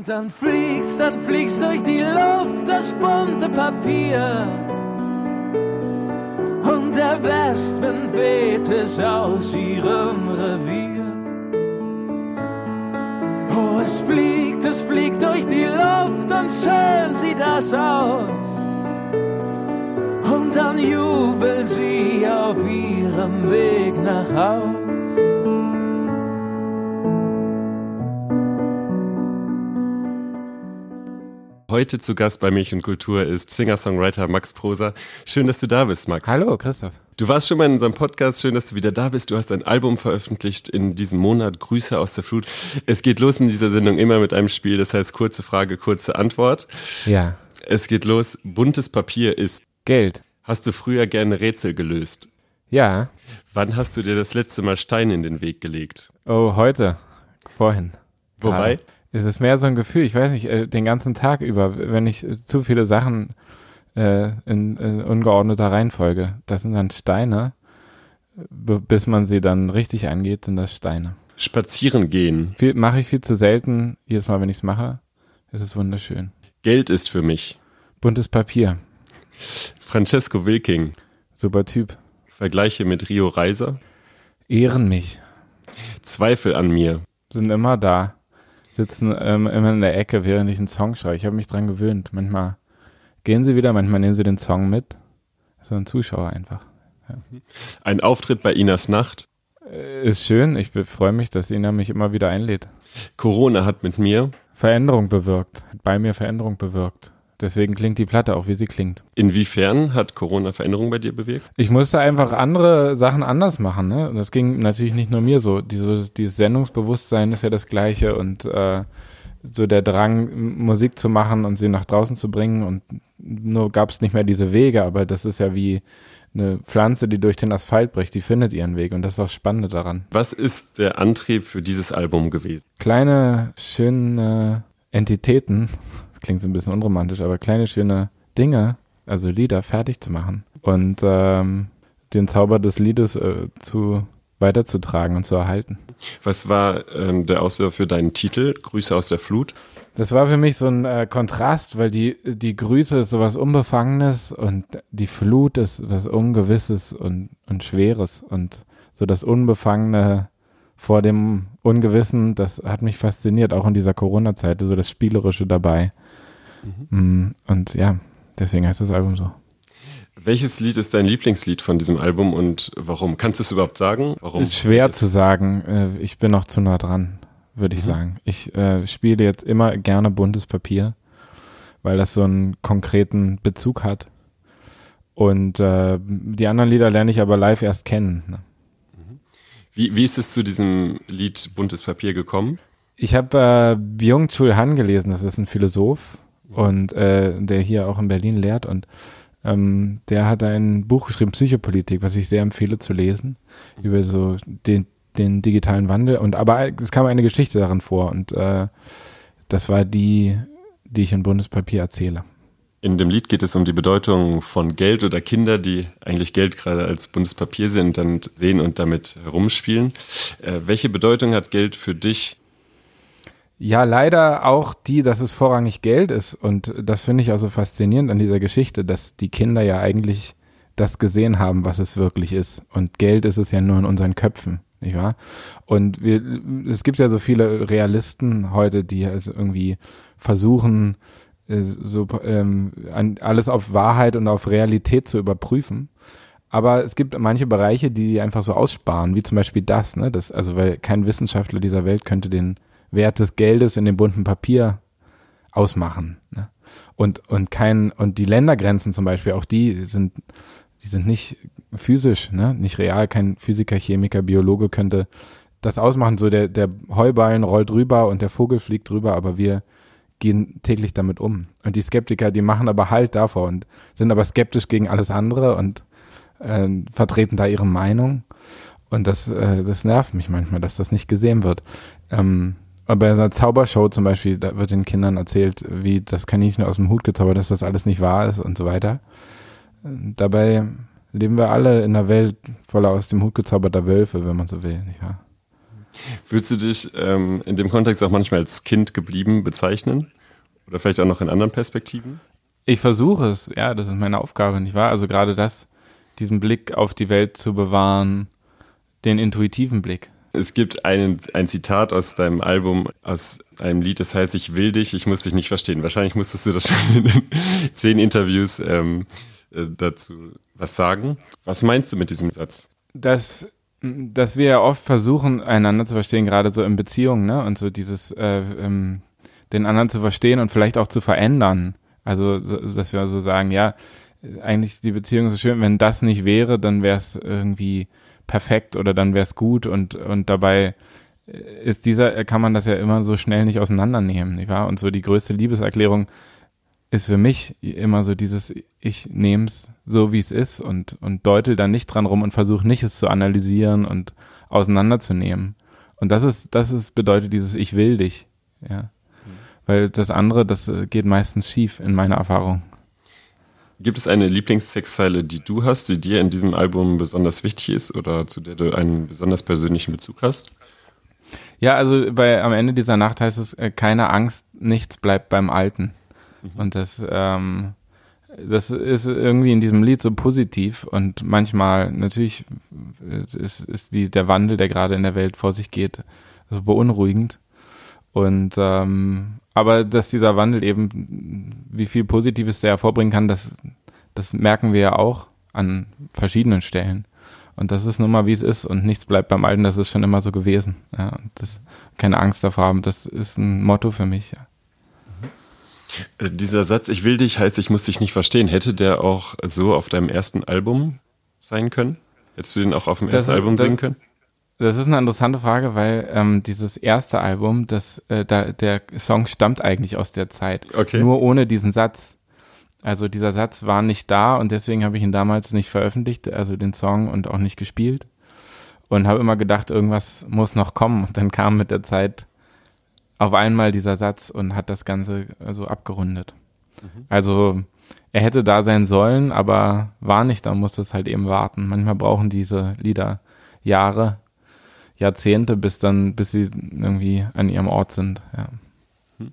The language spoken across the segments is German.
Und dann fliegst, dann fliegst durch die Luft das bunte Papier. Und der Westwind weht es aus ihrem Revier. Oh, es fliegt, es fliegt durch die Luft und schön sieht das aus. Und dann jubelt sie auf ihrem Weg nach Haus. Heute zu Gast bei Milch und Kultur ist Singer-Songwriter Max Prosa. Schön, dass du da bist, Max. Hallo, Christoph. Du warst schon mal in unserem Podcast. Schön, dass du wieder da bist. Du hast ein Album veröffentlicht in diesem Monat. Grüße aus der Flut. Es geht los in dieser Sendung immer mit einem Spiel. Das heißt, kurze Frage, kurze Antwort. Ja. Es geht los. Buntes Papier ist Geld. Hast du früher gerne Rätsel gelöst? Ja. Wann hast du dir das letzte Mal Steine in den Weg gelegt? Oh, heute. Vorhin. Wobei? Es ist mehr so ein Gefühl, ich weiß nicht, äh, den ganzen Tag über, wenn ich zu viele Sachen äh, in, in ungeordneter Reihenfolge, das sind dann Steine, bis man sie dann richtig angeht, sind das Steine. Spazieren gehen. Mache ich viel zu selten. Jedes Mal, wenn ich es mache, ist es wunderschön. Geld ist für mich. Buntes Papier. Francesco Wilking. Super Typ. Vergleiche mit Rio Reiser. Ehren mich. Zweifel an mir. Sind immer da sitzen ähm, immer in der Ecke, während ich einen Song schreibe. Ich habe mich dran gewöhnt. Manchmal gehen sie wieder, manchmal nehmen sie den Song mit. So ein Zuschauer einfach. Ja. Ein Auftritt bei Inas Nacht. Äh, ist schön. Ich freue mich, dass Ina mich immer wieder einlädt. Corona hat mit mir Veränderung bewirkt. Hat bei mir Veränderung bewirkt. Deswegen klingt die Platte auch, wie sie klingt. Inwiefern hat Corona Veränderungen bei dir bewirkt? Ich musste einfach andere Sachen anders machen. Ne? Das ging natürlich nicht nur mir so. Dieses, dieses Sendungsbewusstsein ist ja das gleiche und äh, so der Drang, Musik zu machen und sie nach draußen zu bringen. Und nur gab es nicht mehr diese Wege, aber das ist ja wie eine Pflanze, die durch den Asphalt bricht, die findet ihren Weg und das ist auch Spannende daran. Was ist der Antrieb für dieses Album gewesen? Kleine, schöne Entitäten klingt so ein bisschen unromantisch, aber kleine schöne Dinge, also Lieder fertig zu machen und ähm, den Zauber des Liedes äh, zu weiterzutragen und zu erhalten. Was war ähm, der Auslöser für deinen Titel, Grüße aus der Flut? Das war für mich so ein äh, Kontrast, weil die, die Grüße ist sowas Unbefangenes und die Flut ist was Ungewisses und, und Schweres und so das Unbefangene vor dem Ungewissen, das hat mich fasziniert, auch in dieser Corona-Zeit, so das Spielerische dabei. Mhm. Und ja, deswegen heißt das Album so. Welches Lied ist dein Lieblingslied von diesem Album und warum? Kannst du es überhaupt sagen? Warum? Ist schwer zu sagen. Äh, ich bin noch zu nah dran, würde ich mhm. sagen. Ich äh, spiele jetzt immer gerne buntes Papier, weil das so einen konkreten Bezug hat. Und äh, die anderen Lieder lerne ich aber live erst kennen. Ne? Mhm. Wie, wie ist es zu diesem Lied Buntes Papier gekommen? Ich habe äh, Byung-Chul Han gelesen, das ist ein Philosoph und äh, der hier auch in Berlin lehrt und ähm, der hat ein Buch geschrieben, Psychopolitik, was ich sehr empfehle zu lesen, über so den, den digitalen Wandel. Und aber es kam eine Geschichte darin vor und äh, das war die, die ich in Bundespapier erzähle. In dem Lied geht es um die Bedeutung von Geld oder Kinder, die eigentlich Geld gerade als Bundespapier sind, dann sehen und damit herumspielen. Äh, welche Bedeutung hat Geld für dich ja, leider auch die, dass es vorrangig Geld ist. Und das finde ich also faszinierend an dieser Geschichte, dass die Kinder ja eigentlich das gesehen haben, was es wirklich ist. Und Geld ist es ja nur in unseren Köpfen, nicht wahr? Und wir, es gibt ja so viele Realisten heute, die also irgendwie versuchen, äh, so ähm, alles auf Wahrheit und auf Realität zu überprüfen. Aber es gibt manche Bereiche, die einfach so aussparen, wie zum Beispiel das, ne? Das, also weil kein Wissenschaftler dieser Welt könnte den Wert des Geldes in dem bunten Papier ausmachen. Ne? Und, und kein, und die Ländergrenzen zum Beispiel, auch die sind, die sind nicht physisch, ne? nicht real. Kein Physiker, Chemiker, Biologe könnte das ausmachen. So der, der Heuballen rollt rüber und der Vogel fliegt rüber, aber wir gehen täglich damit um. Und die Skeptiker, die machen aber Halt davor und sind aber skeptisch gegen alles andere und äh, vertreten da ihre Meinung. Und das, äh, das nervt mich manchmal, dass das nicht gesehen wird. Ähm, bei einer Zaubershow zum Beispiel, da wird den Kindern erzählt, wie das Kaninchen aus dem Hut gezaubert, dass das alles nicht wahr ist und so weiter. Dabei leben wir alle in einer Welt voller aus dem Hut gezauberter Wölfe, wenn man so will, nicht wahr? Würdest du dich ähm, in dem Kontext auch manchmal als Kind geblieben bezeichnen? Oder vielleicht auch noch in anderen Perspektiven? Ich versuche es, ja, das ist meine Aufgabe, nicht wahr? Also gerade das, diesen Blick auf die Welt zu bewahren, den intuitiven Blick. Es gibt einen, ein Zitat aus deinem Album, aus einem Lied, das heißt, ich will dich, ich muss dich nicht verstehen. Wahrscheinlich musstest du das schon in den zehn Interviews ähm, äh, dazu was sagen. Was meinst du mit diesem Satz? Dass, dass wir ja oft versuchen, einander zu verstehen, gerade so in Beziehungen, ne? Und so dieses, äh, ähm, den anderen zu verstehen und vielleicht auch zu verändern. Also, dass wir so sagen, ja, eigentlich ist die Beziehung so schön, wenn das nicht wäre, dann wäre es irgendwie perfekt oder dann wäre es gut und, und dabei ist dieser, kann man das ja immer so schnell nicht auseinandernehmen, nicht wahr? Und so die größte Liebeserklärung ist für mich immer so dieses, ich nehme es so, wie es ist und, und deutel dann nicht dran rum und versuche nicht es zu analysieren und auseinanderzunehmen. Und das ist, das ist, bedeutet dieses Ich will dich, ja. Weil das andere, das äh, geht meistens schief in meiner Erfahrung. Gibt es eine Lieblingstextzeile, die du hast, die dir in diesem Album besonders wichtig ist oder zu der du einen besonders persönlichen Bezug hast? Ja, also bei, am Ende dieser Nacht heißt es, äh, keine Angst, nichts bleibt beim Alten. Mhm. Und das, ähm, das ist irgendwie in diesem Lied so positiv und manchmal natürlich ist, ist die, der Wandel, der gerade in der Welt vor sich geht, so beunruhigend. Und ähm, aber dass dieser Wandel eben, wie viel Positives der hervorbringen kann, das, das merken wir ja auch an verschiedenen Stellen. Und das ist nun mal, wie es ist und nichts bleibt beim Alten, das ist schon immer so gewesen. Ja, und das, keine Angst davor haben, das ist ein Motto für mich. Ja. Äh, dieser Satz, ich will dich, heißt, ich muss dich nicht verstehen, hätte der auch so auf deinem ersten Album sein können? Hättest du den auch auf dem ersten das, Album das, singen können? Das ist eine interessante Frage, weil ähm, dieses erste Album, das, äh, da, der Song stammt eigentlich aus der Zeit. Okay. Nur ohne diesen Satz. Also dieser Satz war nicht da und deswegen habe ich ihn damals nicht veröffentlicht, also den Song und auch nicht gespielt. Und habe immer gedacht, irgendwas muss noch kommen. Und dann kam mit der Zeit auf einmal dieser Satz und hat das Ganze so also abgerundet. Mhm. Also er hätte da sein sollen, aber war nicht, da musste es halt eben warten. Manchmal brauchen diese Lieder Jahre, Jahrzehnte, bis dann, bis sie irgendwie an ihrem Ort sind. Ja. Mhm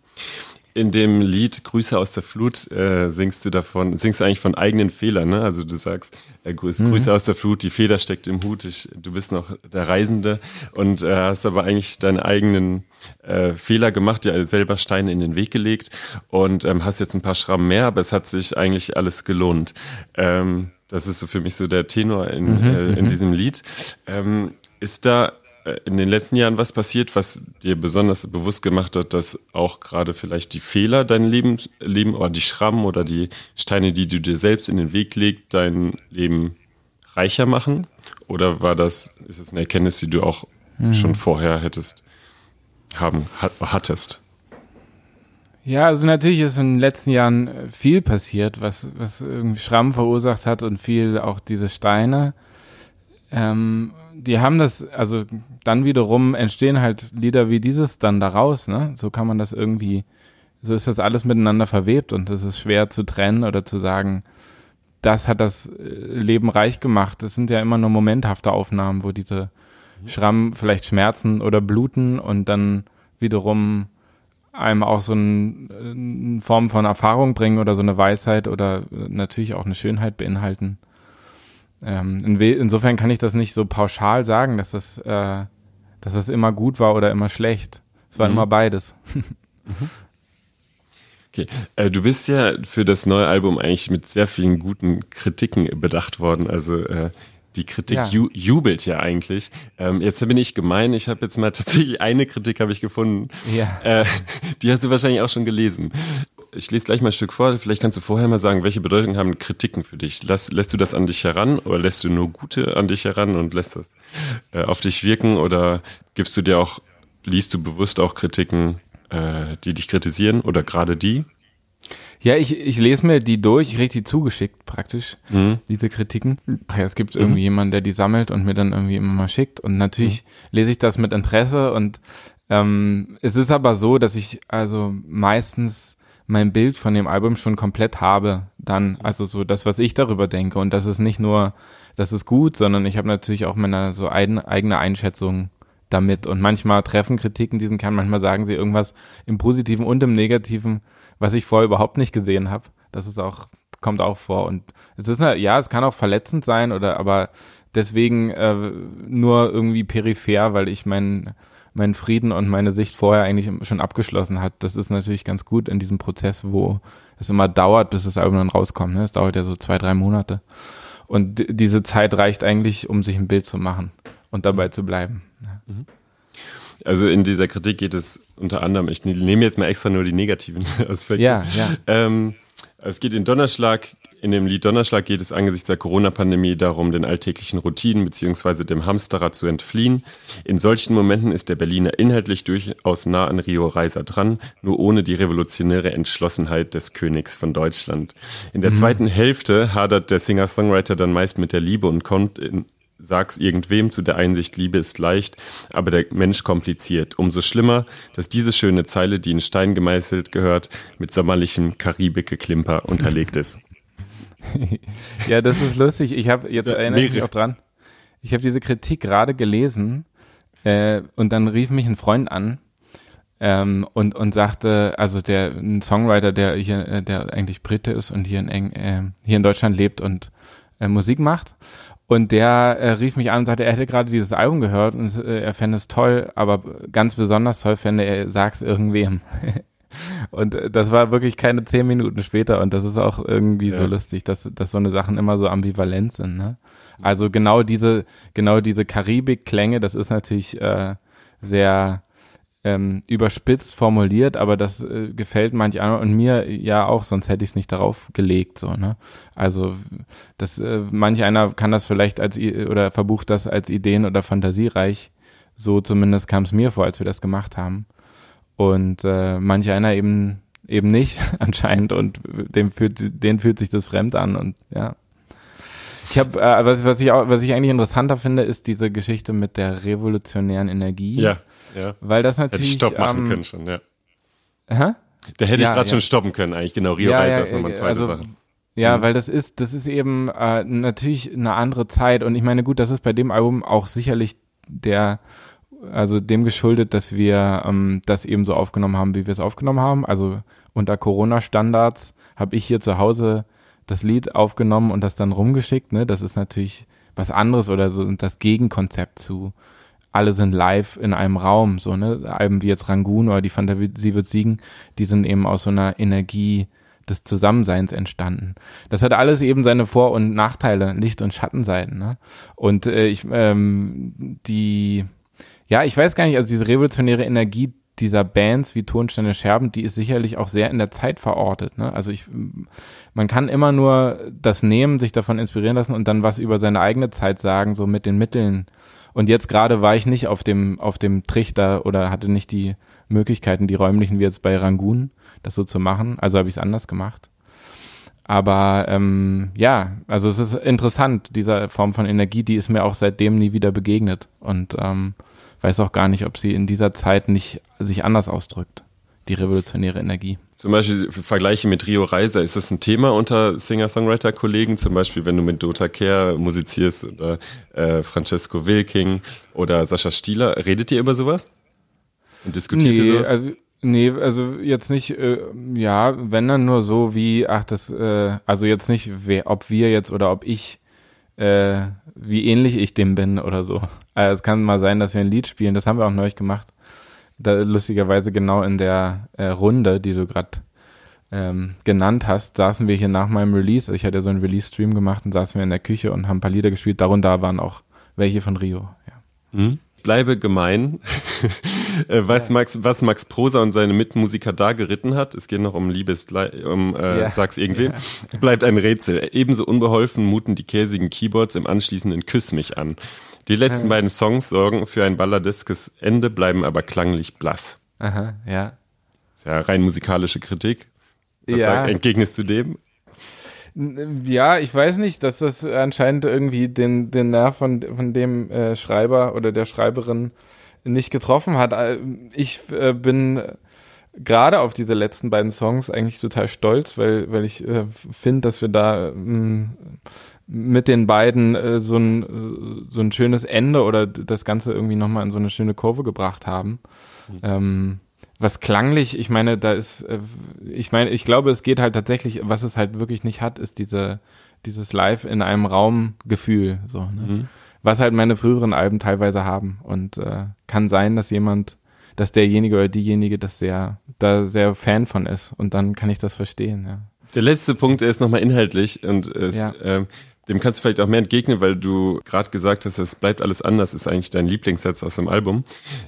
in dem Lied Grüße aus der Flut äh, singst du davon, singst du eigentlich von eigenen Fehlern, ne? Also du sagst, äh, Grüße, mhm. Grüße aus der Flut, die Feder steckt im Hut, ich, du bist noch der Reisende und äh, hast aber eigentlich deine eigenen äh, Fehler gemacht, dir selber Steine in den Weg gelegt und ähm, hast jetzt ein paar Schrammen mehr, aber es hat sich eigentlich alles gelohnt. Ähm, das ist so für mich so der Tenor in, mhm, äh, in mhm. diesem Lied. Ähm, ist da in den letzten Jahren was passiert, was dir besonders bewusst gemacht hat, dass auch gerade vielleicht die Fehler dein Leben, Leben oder die Schrammen oder die Steine, die du dir selbst in den Weg legst, dein Leben reicher machen? Oder war das, ist es eine Erkenntnis, die du auch hm. schon vorher hättest haben, hattest? Ja, also natürlich ist in den letzten Jahren viel passiert, was, was irgendwie Schrammen verursacht hat und viel auch diese Steine. Ähm, die haben das, also dann wiederum entstehen halt Lieder wie dieses dann daraus, ne? So kann man das irgendwie, so ist das alles miteinander verwebt und es ist schwer zu trennen oder zu sagen, das hat das äh, Leben reich gemacht. Das sind ja immer nur momenthafte Aufnahmen, wo diese Schrammen vielleicht schmerzen oder bluten und dann wiederum einem auch so ein, eine Form von Erfahrung bringen oder so eine Weisheit oder natürlich auch eine Schönheit beinhalten. Ähm, in insofern kann ich das nicht so pauschal sagen, dass das, äh, dass das immer gut war oder immer schlecht. Es war mhm. immer beides. mhm. Okay. Äh, du bist ja für das neue Album eigentlich mit sehr vielen guten Kritiken bedacht worden. Also äh, die Kritik ja. Ju jubelt ja eigentlich. Ähm, jetzt bin ich gemein. Ich habe jetzt mal tatsächlich eine Kritik habe ich gefunden. Ja. Äh, die hast du wahrscheinlich auch schon gelesen ich lese gleich mal ein Stück vor. Vielleicht kannst du vorher mal sagen, welche Bedeutung haben Kritiken für dich? Lass, lässt du das an dich heran oder lässt du nur gute an dich heran und lässt das äh, auf dich wirken oder gibst du dir auch, liest du bewusst auch Kritiken, äh, die dich kritisieren oder gerade die? Ja, ich, ich lese mir die durch, ich kriege die zugeschickt praktisch, mhm. diese Kritiken. Ja, es gibt mhm. irgendwie jemanden, der die sammelt und mir dann irgendwie immer mal schickt. Und natürlich mhm. lese ich das mit Interesse und ähm, es ist aber so, dass ich also meistens mein Bild von dem Album schon komplett habe, dann, also so das, was ich darüber denke. Und das ist nicht nur, das ist gut, sondern ich habe natürlich auch meine so eigene Einschätzung damit. Und manchmal treffen Kritiken diesen Kern, manchmal sagen sie irgendwas im Positiven und im Negativen, was ich vorher überhaupt nicht gesehen habe. Das ist auch, kommt auch vor. Und es ist, ja, es kann auch verletzend sein oder, aber deswegen äh, nur irgendwie peripher, weil ich meinen mein Frieden und meine Sicht vorher eigentlich schon abgeschlossen hat. Das ist natürlich ganz gut in diesem Prozess, wo es immer dauert, bis das Album dann rauskommt. Ne? Es dauert ja so zwei, drei Monate. Und diese Zeit reicht eigentlich, um sich ein Bild zu machen und dabei zu bleiben. Mhm. Also in dieser Kritik geht es unter anderem, ich nehme jetzt mal extra nur die negativen Aspekte. Ja, ja. Ähm, es geht in Donnerschlag in dem Lied Donnerschlag geht es angesichts der Corona-Pandemie darum, den alltäglichen Routinen bzw. dem Hamsterrad zu entfliehen. In solchen Momenten ist der Berliner inhaltlich durchaus nah an Rio Reiser dran, nur ohne die revolutionäre Entschlossenheit des Königs von Deutschland. In der mhm. zweiten Hälfte hadert der Singer-Songwriter dann meist mit der Liebe und kommt in, sag's irgendwem zu der Einsicht, Liebe ist leicht, aber der Mensch kompliziert. Umso schlimmer, dass diese schöne Zeile, die in Stein gemeißelt gehört, mit sommerlichem Karibik-Geklimper unterlegt ist. Ja, das ist lustig. Ich habe jetzt ja, erinnere ich mich auch dran. Ich habe diese Kritik gerade gelesen äh, und dann rief mich ein Freund an ähm, und und sagte, also der ein Songwriter, der hier, äh, der eigentlich Brite ist und hier in Eng, äh, hier in Deutschland lebt und äh, Musik macht. Und der äh, rief mich an und sagte, er hätte gerade dieses Album gehört und äh, er fände es toll, aber ganz besonders toll fände er, sag's irgendwem. Und äh, das war wirklich keine zehn Minuten später und das ist auch irgendwie ja. so lustig, dass, dass so eine Sachen immer so ambivalent sind. Ne? Also genau diese, genau diese Karibik-Klänge, das ist natürlich äh, sehr ähm, überspitzt formuliert, aber das äh, gefällt manch anderen und mir ja auch, sonst hätte ich es nicht darauf gelegt. So, ne? Also das, äh, manch einer kann das vielleicht als oder verbucht das als Ideen oder fantasiereich. So zumindest kam es mir vor, als wir das gemacht haben. Und äh, manch einer eben eben nicht anscheinend und dem fühlt, denen fühlt sich das fremd an und ja. Ich habe äh, was, was ich auch, was ich eigentlich interessanter finde, ist diese Geschichte mit der revolutionären Energie. Ja, ja. Weil das natürlich. Hätte ich Stopp machen ähm, können schon, ja. Hä? Da hätte ja, ich gerade ja. schon stoppen können, eigentlich genau. Rio ja, Reiser ja, ist nochmal zweite also, Sache. Ja, mhm. weil das ist, das ist eben äh, natürlich eine andere Zeit und ich meine, gut, das ist bei dem Album auch sicherlich der also dem geschuldet, dass wir ähm, das eben so aufgenommen haben, wie wir es aufgenommen haben. Also unter Corona-Standards habe ich hier zu Hause das Lied aufgenommen und das dann rumgeschickt. Ne? Das ist natürlich was anderes oder so das Gegenkonzept zu alle sind live in einem Raum, so ne Alben wie jetzt Rangoon oder die Fantasie wird siegen, die sind eben aus so einer Energie des Zusammenseins entstanden. Das hat alles eben seine Vor- und Nachteile, Licht- und Schattenseiten. Ne? Und äh, ich ähm, die ja, ich weiß gar nicht, also diese revolutionäre Energie dieser Bands wie Tonsteine Scherben, die ist sicherlich auch sehr in der Zeit verortet. Ne? Also ich, man kann immer nur das nehmen, sich davon inspirieren lassen und dann was über seine eigene Zeit sagen, so mit den Mitteln. Und jetzt gerade war ich nicht auf dem, auf dem Trichter oder hatte nicht die Möglichkeiten, die räumlichen wie jetzt bei Rangoon, das so zu machen. Also habe ich es anders gemacht. Aber ähm, ja, also es ist interessant, diese Form von Energie, die ist mir auch seitdem nie wieder begegnet. Und ähm, weiß auch gar nicht, ob sie in dieser Zeit nicht sich anders ausdrückt, die revolutionäre Energie. Zum Beispiel Vergleiche mit Rio Reiser, ist das ein Thema unter Singer-Songwriter-Kollegen? Zum Beispiel, wenn du mit Dota Kerr musizierst oder äh, Francesco Wilking oder Sascha Stieler, redet ihr über sowas? Und diskutiert nee, ihr sowas? Also Nee, also jetzt nicht, äh, ja, wenn dann nur so wie, ach, das, äh, also jetzt nicht, wer, ob wir jetzt oder ob ich äh, wie ähnlich ich dem bin oder so. Also es kann mal sein, dass wir ein Lied spielen, das haben wir auch neulich gemacht. Da, lustigerweise genau in der äh, Runde, die du gerade ähm, genannt hast, saßen wir hier nach meinem Release. Ich hatte so einen Release-Stream gemacht und saßen wir in der Küche und haben ein paar Lieder gespielt. Darunter waren auch welche von Rio. Ja. Mhm bleibe gemein, äh, was, ja. Max, was Max Prosa und seine Mitmusiker da geritten hat, es geht noch um Liebes, um äh, ja. sag's irgendwie, ja. bleibt ein Rätsel. Ebenso unbeholfen muten die käsigen Keyboards im anschließenden Küss mich an. Die letzten beiden Songs sorgen für ein balladeskes Ende, bleiben aber klanglich blass. Aha, ja. Ist ja rein musikalische Kritik. Was ja. Sag, entgegnest du dem? Ja, ich weiß nicht, dass das anscheinend irgendwie den, den Nerv von, von dem äh, Schreiber oder der Schreiberin nicht getroffen hat. Äh, ich äh, bin gerade auf diese letzten beiden Songs eigentlich total stolz, weil, weil ich äh, finde, dass wir da mh, mm, mit den beiden äh, so ein äh, so ein schönes Ende oder das Ganze irgendwie nochmal in so eine schöne Kurve gebracht haben. Mhm. Ähm, was klanglich, ich meine, da ist, äh, ich meine, ich glaube, es geht halt tatsächlich, was es halt wirklich nicht hat, ist diese, dieses Live in einem Raum Gefühl, so, ne? Mhm. Was halt meine früheren Alben teilweise haben. Und äh, kann sein, dass jemand, dass derjenige oder diejenige das sehr, da sehr Fan von ist. Und dann kann ich das verstehen, ja. Der letzte Punkt, der ist nochmal inhaltlich und es, ja. ähm, dem kannst du vielleicht auch mehr entgegnen, weil du gerade gesagt hast, es bleibt alles anders, ist eigentlich dein Lieblingssatz aus dem Album.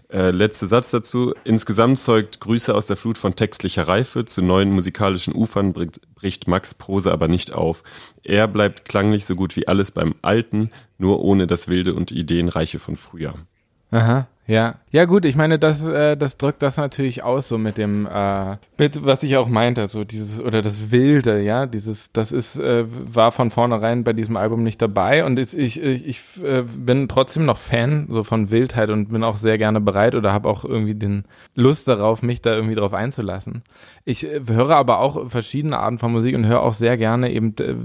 Äh, letzter Satz dazu. Insgesamt zeugt Grüße aus der Flut von textlicher Reife. Zu neuen musikalischen Ufern bricht, bricht Max Prose aber nicht auf. Er bleibt klanglich so gut wie alles beim Alten, nur ohne das Wilde und Ideenreiche von früher. Aha. Ja, ja gut, ich meine, das, äh, das drückt das natürlich aus, so mit dem, äh, mit, was ich auch meinte, so dieses, oder das Wilde, ja, dieses, das ist, äh, war von vornherein bei diesem Album nicht dabei und ich, ich, ich äh, bin trotzdem noch Fan so von Wildheit und bin auch sehr gerne bereit oder habe auch irgendwie den Lust darauf, mich da irgendwie drauf einzulassen. Ich äh, höre aber auch verschiedene Arten von Musik und höre auch sehr gerne eben äh,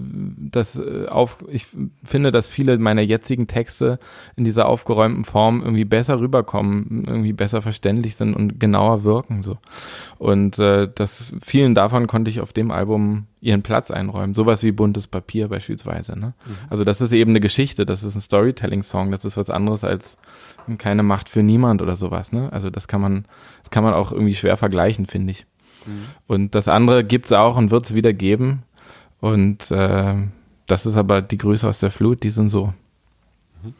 das äh, auf, ich finde, dass viele meiner jetzigen Texte in dieser aufgeräumten Form irgendwie besser rüberkommen rüberkommen, irgendwie besser verständlich sind und genauer wirken so. Und äh, das vielen davon konnte ich auf dem Album ihren Platz einräumen. Sowas wie buntes Papier beispielsweise. Ne? Mhm. Also das ist eben eine Geschichte, das ist ein Storytelling-Song, das ist was anderes als keine Macht für niemand oder sowas. Ne? Also das kann man, das kann man auch irgendwie schwer vergleichen, finde ich. Mhm. Und das andere gibt's auch und wird's wieder geben. Und äh, das ist aber die Grüße aus der Flut, die sind so. Mhm.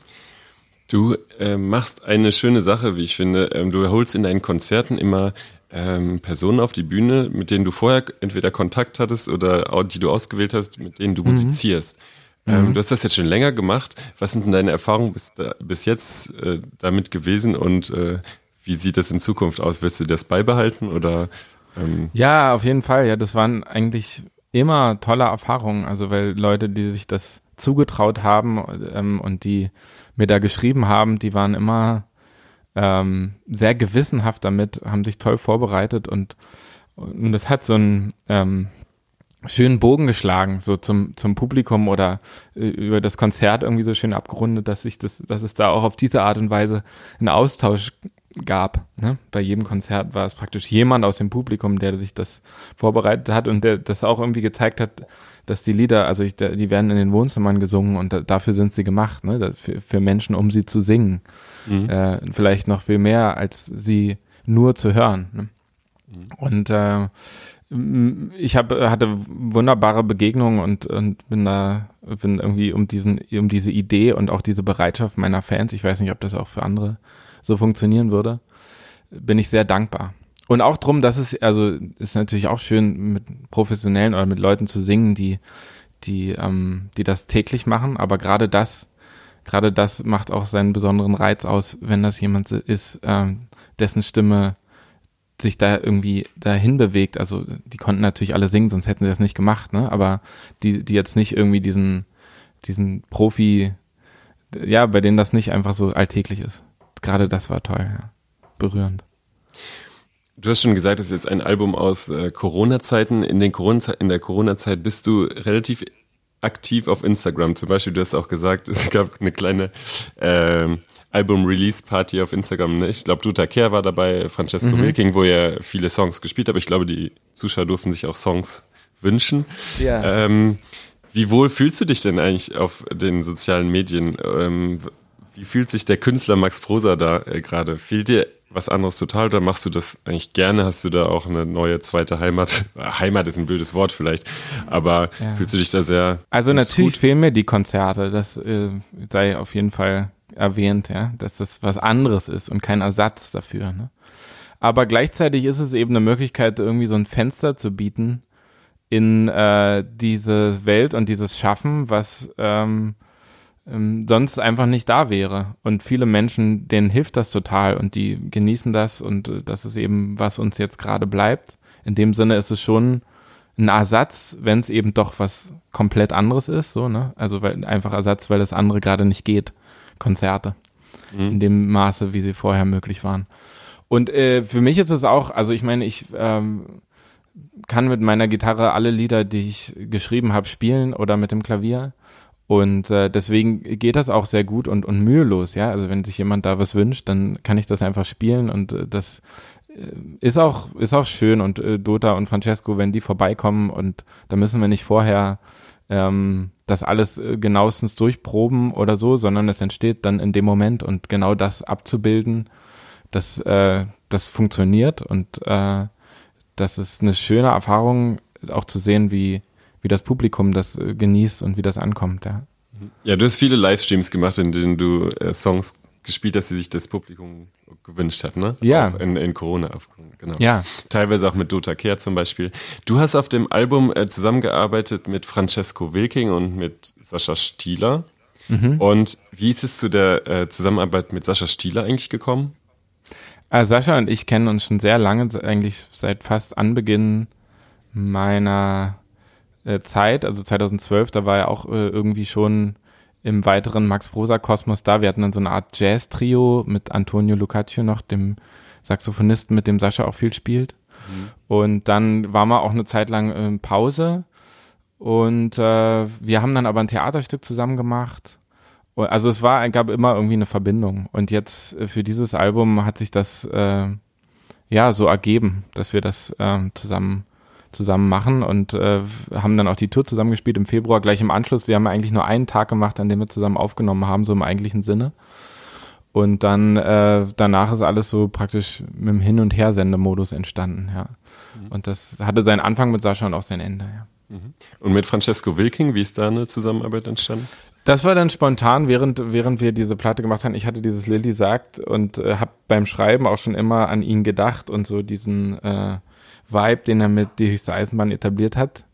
Du äh, machst eine schöne Sache, wie ich finde. Ähm, du holst in deinen Konzerten immer ähm, Personen auf die Bühne, mit denen du vorher entweder Kontakt hattest oder die du ausgewählt hast, mit denen du mhm. musizierst. Ähm, mhm. Du hast das jetzt schon länger gemacht. Was sind denn deine Erfahrungen bis, da, bis jetzt äh, damit gewesen und äh, wie sieht das in Zukunft aus? Wirst du das beibehalten oder? Ähm? Ja, auf jeden Fall. Ja, das waren eigentlich immer tolle Erfahrungen. Also weil Leute, die sich das zugetraut haben ähm, und die mir da geschrieben haben, die waren immer ähm, sehr gewissenhaft damit, haben sich toll vorbereitet und, und das hat so einen ähm, schönen Bogen geschlagen, so zum, zum Publikum oder äh, über das Konzert irgendwie so schön abgerundet, dass ich das, dass es da auch auf diese Art und Weise einen Austausch gab. Ne? Bei jedem Konzert war es praktisch jemand aus dem Publikum, der sich das vorbereitet hat und der das auch irgendwie gezeigt hat, dass die Lieder, also ich, die werden in den Wohnzimmern gesungen und da, dafür sind sie gemacht, ne? für, für Menschen, um sie zu singen. Mhm. Äh, vielleicht noch viel mehr, als sie nur zu hören. Ne? Mhm. Und äh, ich hab, hatte wunderbare Begegnungen und, und bin da, bin irgendwie um diesen, um diese Idee und auch diese Bereitschaft meiner Fans, ich weiß nicht, ob das auch für andere so funktionieren würde, bin ich sehr dankbar. Und auch drum, dass es, also ist natürlich auch schön, mit Professionellen oder mit Leuten zu singen, die, die, ähm, die das täglich machen, aber gerade das, gerade das macht auch seinen besonderen Reiz aus, wenn das jemand ist, ähm, dessen Stimme sich da irgendwie dahin bewegt. Also die konnten natürlich alle singen, sonst hätten sie das nicht gemacht, ne? Aber die, die jetzt nicht irgendwie diesen, diesen Profi, ja, bei denen das nicht einfach so alltäglich ist. Gerade das war toll, ja. Berührend. Du hast schon gesagt, das ist jetzt ein Album aus äh, Corona-Zeiten. In, den Corona in der Corona-Zeit bist du relativ aktiv auf Instagram. Zum Beispiel, du hast auch gesagt, es gab eine kleine äh, Album-Release-Party auf Instagram. Ne? Ich glaube, Duta Kehr war dabei, Francesco mhm. Wilking, wo er viele Songs gespielt hat. Aber ich glaube, die Zuschauer durften sich auch Songs wünschen. Ja. Ähm, wie wohl fühlst du dich denn eigentlich auf den sozialen Medien? Ähm, wie fühlt sich der Künstler Max Prosa da äh, gerade? Fehlt dir was anderes total oder machst du das eigentlich gerne? Hast du da auch eine neue zweite Heimat? Heimat ist ein blödes Wort vielleicht, aber ja. fühlst du dich da sehr. Also natürlich gut? fehlen mir die Konzerte, das äh, sei auf jeden Fall erwähnt, ja, dass das was anderes ist und kein Ersatz dafür. Ne? Aber gleichzeitig ist es eben eine Möglichkeit, irgendwie so ein Fenster zu bieten in äh, diese Welt und dieses Schaffen, was ähm, ähm, sonst einfach nicht da wäre. Und viele Menschen, denen hilft das total und die genießen das und äh, das ist eben, was uns jetzt gerade bleibt. In dem Sinne ist es schon ein Ersatz, wenn es eben doch was komplett anderes ist, so, ne? Also weil, einfach Ersatz, weil das andere gerade nicht geht. Konzerte. Mhm. In dem Maße, wie sie vorher möglich waren. Und äh, für mich ist es auch, also ich meine, ich ähm, kann mit meiner Gitarre alle Lieder, die ich geschrieben habe, spielen oder mit dem Klavier. Und äh, deswegen geht das auch sehr gut und, und mühelos, ja. Also wenn sich jemand da was wünscht, dann kann ich das einfach spielen und äh, das äh, ist auch, ist auch schön. Und äh, Dota und Francesco, wenn die vorbeikommen und da müssen wir nicht vorher ähm, das alles äh, genauestens durchproben oder so, sondern es entsteht dann in dem Moment und genau das abzubilden, das, äh, das funktioniert und äh, das ist eine schöne Erfahrung, auch zu sehen, wie, wie das Publikum das äh, genießt und wie das ankommt, ja. Ja, du hast viele Livestreams gemacht, in denen du äh, Songs gespielt hast, die sich das Publikum gewünscht hat, ne? Ja. Auch in, in Corona, genau. Ja. Teilweise auch mit Dota Kehr zum Beispiel. Du hast auf dem Album äh, zusammengearbeitet mit Francesco Wilking und mit Sascha Stieler. Mhm. Und wie ist es zu der äh, Zusammenarbeit mit Sascha Stieler eigentlich gekommen? Äh, Sascha und ich kennen uns schon sehr lange, eigentlich seit fast Anbeginn meiner äh, Zeit, also 2012, da war er auch äh, irgendwie schon im weiteren Max Prosa Kosmos da. Wir hatten dann so eine Art Jazz-Trio mit Antonio Lucaccio noch, dem Saxophonisten, mit dem Sascha auch viel spielt. Mhm. Und dann waren wir auch eine Zeit lang in Pause und äh, wir haben dann aber ein Theaterstück zusammen gemacht. Also es war, gab immer irgendwie eine Verbindung. Und jetzt äh, für dieses Album hat sich das äh, ja so ergeben, dass wir das äh, zusammen zusammen machen und äh, haben dann auch die Tour zusammengespielt im Februar gleich im Anschluss. Wir haben eigentlich nur einen Tag gemacht, an dem wir zusammen aufgenommen haben, so im eigentlichen Sinne. Und dann äh, danach ist alles so praktisch mit dem Hin- und Her-Sendemodus entstanden, ja. Mhm. Und das hatte seinen Anfang mit Sascha und auch sein Ende, ja. Mhm. Und mit Francesco Wilking, wie ist da eine Zusammenarbeit entstanden? Das war dann spontan, während, während wir diese Platte gemacht haben. Ich hatte dieses Lilly sagt und äh, habe beim Schreiben auch schon immer an ihn gedacht und so diesen äh, Vibe, den er mit die höchste Eisenbahn etabliert hat.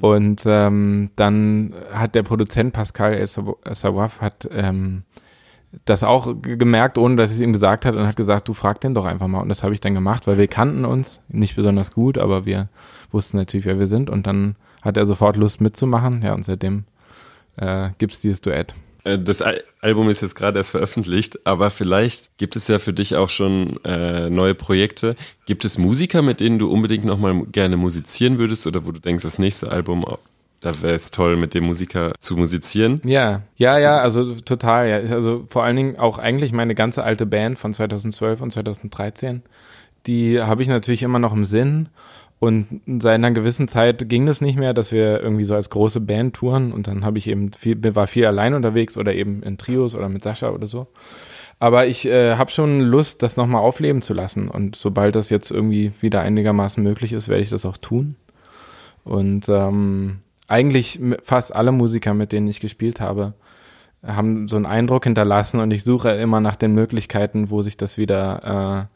Und ähm, dann hat der Produzent Pascal Essawaf hat ähm, das auch gemerkt, ohne dass ich es ihm gesagt hat und hat gesagt, du frag den doch einfach mal. Und das habe ich dann gemacht, weil wir kannten uns nicht besonders gut, aber wir wussten natürlich, wer wir sind. Und dann hat er sofort Lust mitzumachen. Ja, und seitdem äh, gibt es dieses Duett. Äh, das Album ist jetzt gerade erst veröffentlicht, aber vielleicht gibt es ja für dich auch schon äh, neue Projekte. Gibt es Musiker, mit denen du unbedingt nochmal gerne musizieren würdest oder wo du denkst, das nächste Album, da wäre es toll, mit dem Musiker zu musizieren? Ja, ja, ja, also total. Ja. Also vor allen Dingen auch eigentlich meine ganze alte Band von 2012 und 2013. Die habe ich natürlich immer noch im Sinn und seit einer gewissen Zeit ging es nicht mehr, dass wir irgendwie so als große Band touren und dann habe ich eben viel, war viel allein unterwegs oder eben in Trios oder mit Sascha oder so. Aber ich äh, habe schon Lust, das nochmal aufleben zu lassen. Und sobald das jetzt irgendwie wieder einigermaßen möglich ist, werde ich das auch tun. Und ähm, eigentlich fast alle Musiker, mit denen ich gespielt habe, haben so einen Eindruck hinterlassen und ich suche immer nach den Möglichkeiten, wo sich das wieder äh,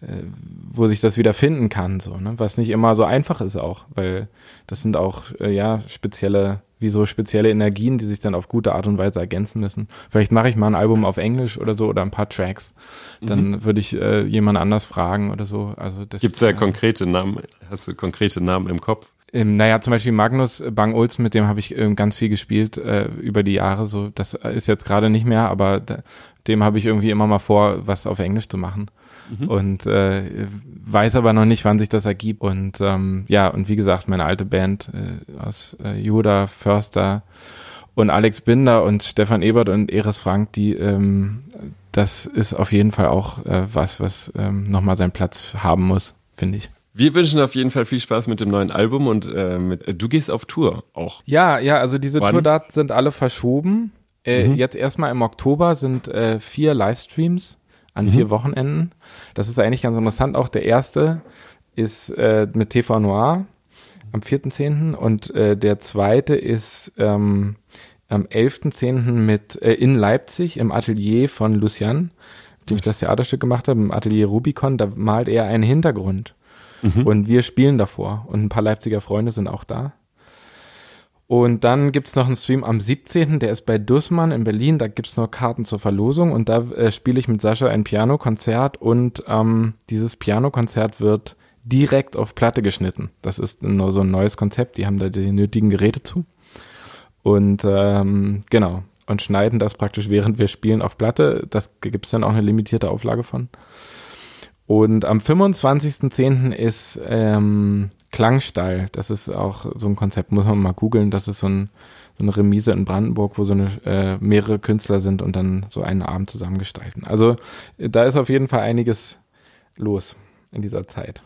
wo sich das wieder finden kann, so, ne? Was nicht immer so einfach ist auch, weil das sind auch, äh, ja, spezielle, wie so spezielle Energien, die sich dann auf gute Art und Weise ergänzen müssen. Vielleicht mache ich mal ein Album auf Englisch oder so oder ein paar Tracks. Dann mhm. würde ich äh, jemand anders fragen oder so. Also das, Gibt's da äh, konkrete Namen? Hast du konkrete Namen im Kopf? Ähm, naja, zum Beispiel Magnus Bang Olsen, mit dem habe ich ähm, ganz viel gespielt äh, über die Jahre. So, das ist jetzt gerade nicht mehr, aber da, dem habe ich irgendwie immer mal vor, was auf Englisch zu machen mhm. und äh, weiß aber noch nicht, wann sich das ergibt. Und ähm, ja, und wie gesagt, meine alte Band äh, aus äh, Juda, Förster und Alex Binder und Stefan Ebert und Eris Frank, die ähm, das ist auf jeden Fall auch äh, was, was ähm, nochmal seinen Platz haben muss, finde ich. Wir wünschen auf jeden Fall viel Spaß mit dem neuen Album und äh, mit, äh, du gehst auf Tour auch. Ja, ja, also diese Tourdaten sind alle verschoben. Äh, mhm. Jetzt erstmal im Oktober sind äh, vier Livestreams an mhm. vier Wochenenden. Das ist eigentlich ganz interessant. Auch der erste ist äh, mit TV Noir am 4.10. und äh, der zweite ist ähm, am 11.10. mit äh, in Leipzig im Atelier von Lucian, dem ich das Theaterstück gemacht habe, im Atelier Rubicon. Da malt er einen Hintergrund. Mhm. Und wir spielen davor. Und ein paar Leipziger Freunde sind auch da. Und dann gibt's noch einen Stream am 17., der ist bei Dussmann in Berlin, da gibt's noch Karten zur Verlosung und da äh, spiele ich mit Sascha ein Pianokonzert und ähm, dieses Pianokonzert wird direkt auf Platte geschnitten. Das ist nur so ein neues Konzept, die haben da die nötigen Geräte zu. Und ähm, genau, und schneiden das praktisch während wir spielen auf Platte. Das gibt's dann auch eine limitierte Auflage von. Und am 25.10. ist ähm, Klangstall. Das ist auch so ein Konzept, muss man mal googeln. Das ist so, ein, so eine Remise in Brandenburg, wo so eine, äh, mehrere Künstler sind und dann so einen Abend zusammengestalten. Also da ist auf jeden Fall einiges los in dieser Zeit.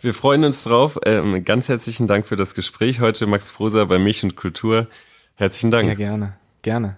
Wir freuen uns drauf. Ähm, ganz herzlichen Dank für das Gespräch heute, Max Prosa bei Milch und Kultur. Herzlichen Dank. Ja, gerne. Gerne.